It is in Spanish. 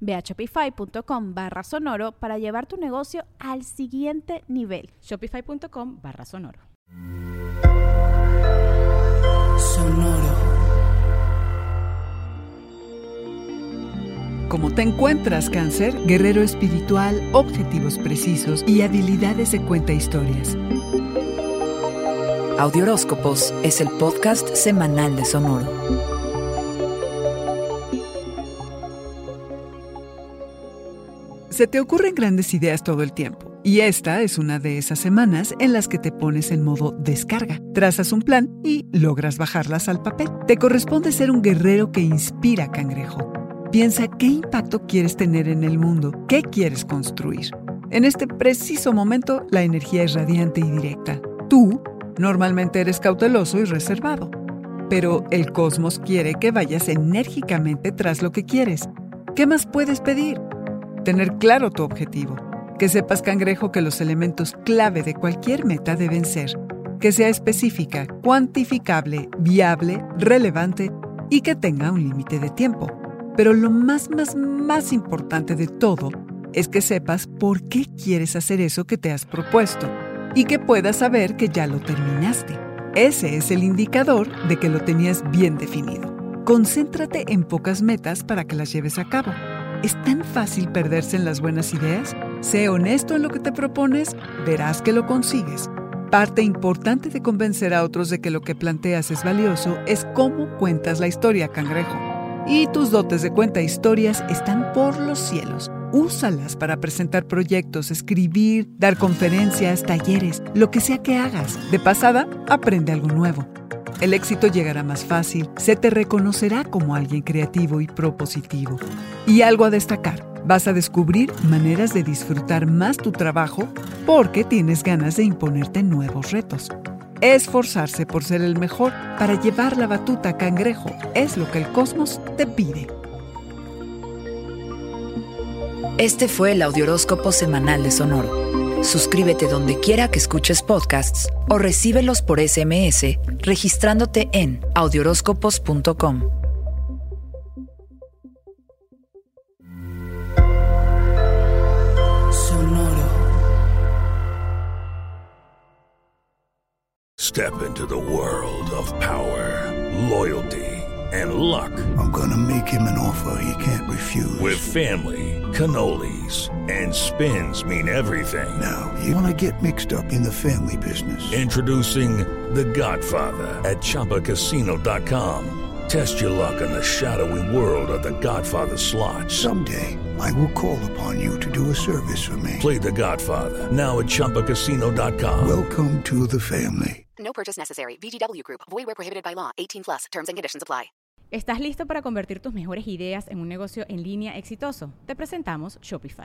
Ve a shopify.com barra sonoro para llevar tu negocio al siguiente nivel. Shopify.com barra sonoro. Sonoro. ¿Cómo te encuentras, cáncer? Guerrero espiritual, objetivos precisos y habilidades de cuenta historias. Audioróscopos es el podcast semanal de Sonoro. Se te ocurren grandes ideas todo el tiempo. Y esta es una de esas semanas en las que te pones en modo descarga, trazas un plan y logras bajarlas al papel. Te corresponde ser un guerrero que inspira, cangrejo. Piensa qué impacto quieres tener en el mundo, qué quieres construir. En este preciso momento, la energía es radiante y directa. Tú normalmente eres cauteloso y reservado, pero el cosmos quiere que vayas enérgicamente tras lo que quieres. ¿Qué más puedes pedir? Tener claro tu objetivo. Que sepas, cangrejo, que los elementos clave de cualquier meta deben ser que sea específica, cuantificable, viable, relevante y que tenga un límite de tiempo. Pero lo más, más, más importante de todo es que sepas por qué quieres hacer eso que te has propuesto y que puedas saber que ya lo terminaste. Ese es el indicador de que lo tenías bien definido. Concéntrate en pocas metas para que las lleves a cabo. ¿Es tan fácil perderse en las buenas ideas? Sé honesto en lo que te propones, verás que lo consigues. Parte importante de convencer a otros de que lo que planteas es valioso es cómo cuentas la historia, cangrejo. Y tus dotes de cuenta historias están por los cielos. Úsalas para presentar proyectos, escribir, dar conferencias, talleres, lo que sea que hagas. De pasada, aprende algo nuevo. El éxito llegará más fácil, se te reconocerá como alguien creativo y propositivo. Y algo a destacar, vas a descubrir maneras de disfrutar más tu trabajo porque tienes ganas de imponerte nuevos retos. Esforzarse por ser el mejor para llevar la batuta cangrejo es lo que el cosmos te pide. Este fue el Audioróscopo Semanal de Sonoro. Suscríbete donde quiera que escuches podcasts o recíbelos por SMS registrándote en audioróscopos.com. Sonoro. Step into the world of power, loyalty, and luck. I'm gonna make him an offer he can't refuse. With family, cannolis, and spins mean everything. Now, you wanna get mixed up in the family business. Introducing The Godfather at ChumbaCasino.com. Test your luck in the shadowy world of The Godfather slot. Someday, I will call upon you to do a service for me. Play The Godfather now at ChumbaCasino.com. Welcome to the family. No purchase necessary. VGW Group. Void where prohibited by law. 18 plus. Terms and conditions apply. ¿Estás listo para convertir tus mejores ideas en un negocio en línea exitoso? Te presentamos Shopify.